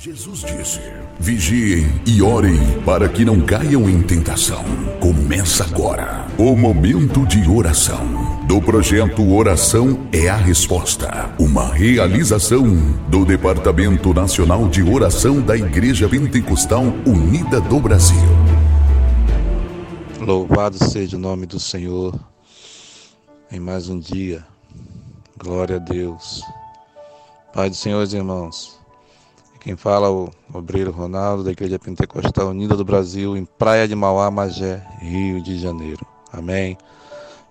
Jesus disse: Vigiem e orem para que não caiam em tentação. Começa agora o momento de oração do projeto Oração é a Resposta, uma realização do Departamento Nacional de Oração da Igreja Pentecostal Unida do Brasil. Louvado seja o nome do Senhor em mais um dia. Glória a Deus. Pai do Senhor, irmãos. Quem fala é o obreiro Ronaldo, da Igreja Pentecostal Unida do Brasil, em Praia de Mauá, Magé, Rio de Janeiro. Amém.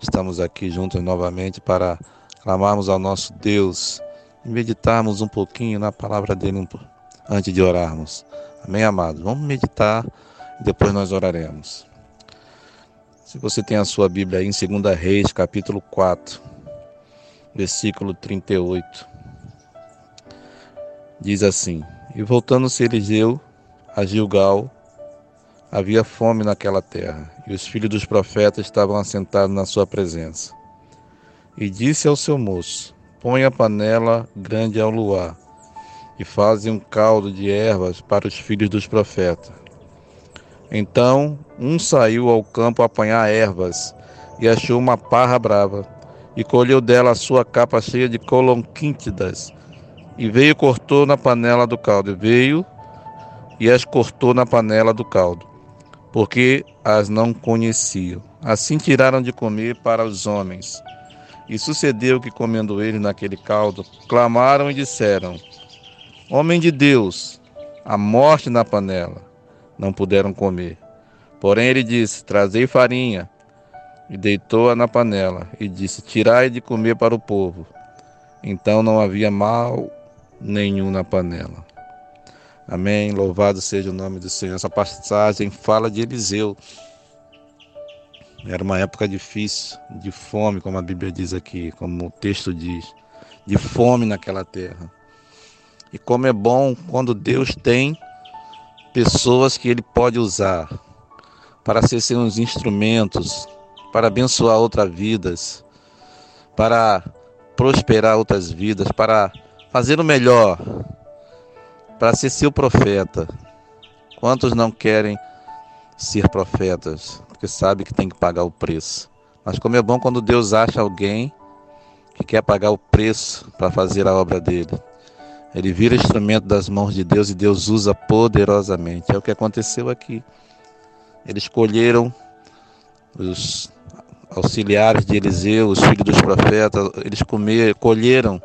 Estamos aqui juntos novamente para clamarmos ao nosso Deus e meditarmos um pouquinho na palavra dele antes de orarmos. Amém, amados? Vamos meditar e depois nós oraremos. Se você tem a sua Bíblia aí em 2 Reis, capítulo 4, versículo 38, diz assim: e voltando-se Eliseu a Gilgal, havia fome naquela terra, e os filhos dos profetas estavam assentados na sua presença. E disse ao seu moço: Põe a panela grande ao luar, e faze um caldo de ervas para os filhos dos profetas. Então um saiu ao campo a apanhar ervas, e achou uma parra brava, e colheu dela a sua capa cheia de colonquíntidas, e veio e cortou na panela do caldo. E veio e as cortou na panela do caldo, porque as não conheciam. Assim tiraram de comer para os homens. E sucedeu que, comendo eles naquele caldo, clamaram e disseram: Homem de Deus, a morte na panela. Não puderam comer. Porém ele disse: Trazei farinha. E deitou-a na panela, e disse: Tirai de comer para o povo. Então não havia mal nenhum na panela. Amém. Louvado seja o nome do Senhor. Essa passagem fala de Eliseu. Era uma época difícil, de fome, como a Bíblia diz aqui, como o texto diz, de fome naquela terra. E como é bom quando Deus tem pessoas que Ele pode usar para ser seus instrumentos, para abençoar outras vidas, para prosperar outras vidas, para fazer o melhor para ser seu profeta. Quantos não querem ser profetas? Porque sabe que tem que pagar o preço. Mas como é bom quando Deus acha alguém que quer pagar o preço para fazer a obra dele. Ele vira instrumento das mãos de Deus e Deus usa poderosamente. É o que aconteceu aqui. Eles escolheram os auxiliares de Eliseu, os filhos dos profetas, eles comer, colheram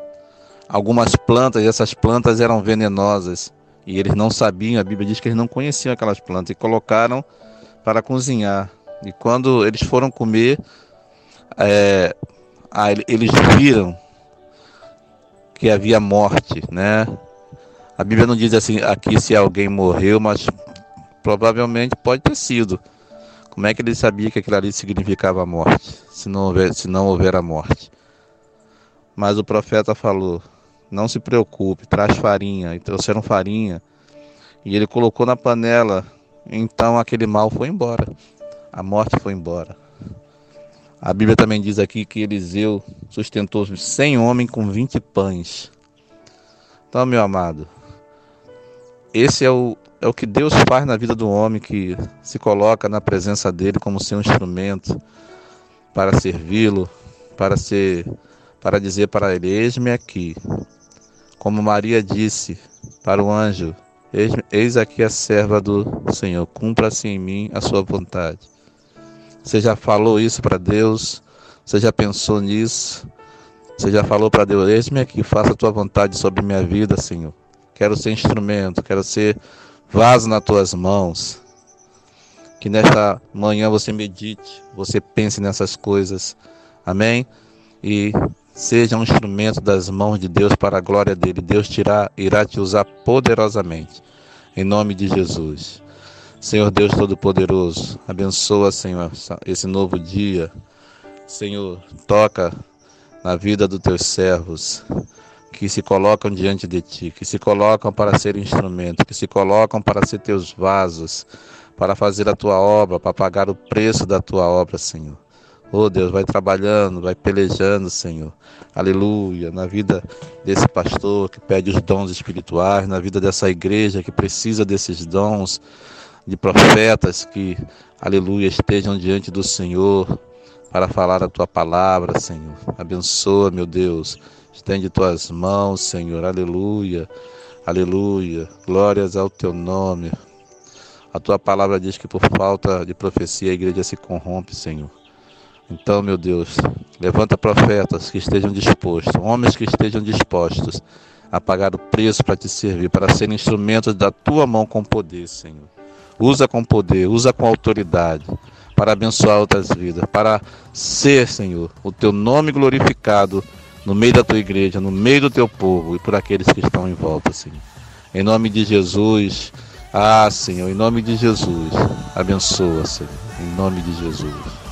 algumas plantas, e essas plantas eram venenosas. E eles não sabiam, a Bíblia diz que eles não conheciam aquelas plantas e colocaram para cozinhar. E quando eles foram comer, é, eles viram que havia morte, né? A Bíblia não diz assim aqui se alguém morreu, mas provavelmente pode ter sido. Como é que ele sabia que aquilo ali significava morte, se não houver, se não houver a morte? Mas o profeta falou: não se preocupe, traz farinha. E trouxeram farinha. E ele colocou na panela. Então aquele mal foi embora. A morte foi embora. A Bíblia também diz aqui que Eliseu sustentou 100 homens com 20 pães. Então, meu amado, esse é o, é o que Deus faz na vida do homem que se coloca na presença dele como seu instrumento para servi-lo, para ser para dizer para ele: Eis-me aqui. Como Maria disse para o anjo: Eis aqui a serva do Senhor, cumpra-se em mim a sua vontade. Você já falou isso para Deus? Você já pensou nisso? Você já falou para Deus: Eis-me aqui, faça a tua vontade sobre minha vida, Senhor. Quero ser instrumento, quero ser vaso nas tuas mãos. Que nesta manhã você medite, você pense nessas coisas. Amém? E Seja um instrumento das mãos de Deus para a glória dele. Deus irá, irá te usar poderosamente. Em nome de Jesus. Senhor Deus Todo-Poderoso, abençoa, Senhor, esse novo dia. Senhor, toca na vida dos teus servos que se colocam diante de ti, que se colocam para ser instrumento, que se colocam para ser teus vasos, para fazer a tua obra, para pagar o preço da tua obra, Senhor. Oh Deus, vai trabalhando, vai pelejando, Senhor. Aleluia. Na vida desse pastor que pede os dons espirituais, na vida dessa igreja que precisa desses dons, de profetas que, aleluia, estejam diante do Senhor para falar a tua palavra, Senhor. Abençoa, meu Deus. Estende tuas mãos, Senhor. Aleluia. Aleluia. Glórias ao teu nome. A tua palavra diz que por falta de profecia a igreja se corrompe, Senhor. Então, meu Deus, levanta profetas que estejam dispostos, homens que estejam dispostos a pagar o preço para te servir, para serem instrumentos da tua mão com poder, Senhor. Usa com poder, usa com autoridade para abençoar outras vidas, para ser, Senhor, o teu nome glorificado no meio da tua igreja, no meio do teu povo e por aqueles que estão em volta, Senhor. Em nome de Jesus, ah, Senhor, em nome de Jesus, abençoa, Senhor, em nome de Jesus.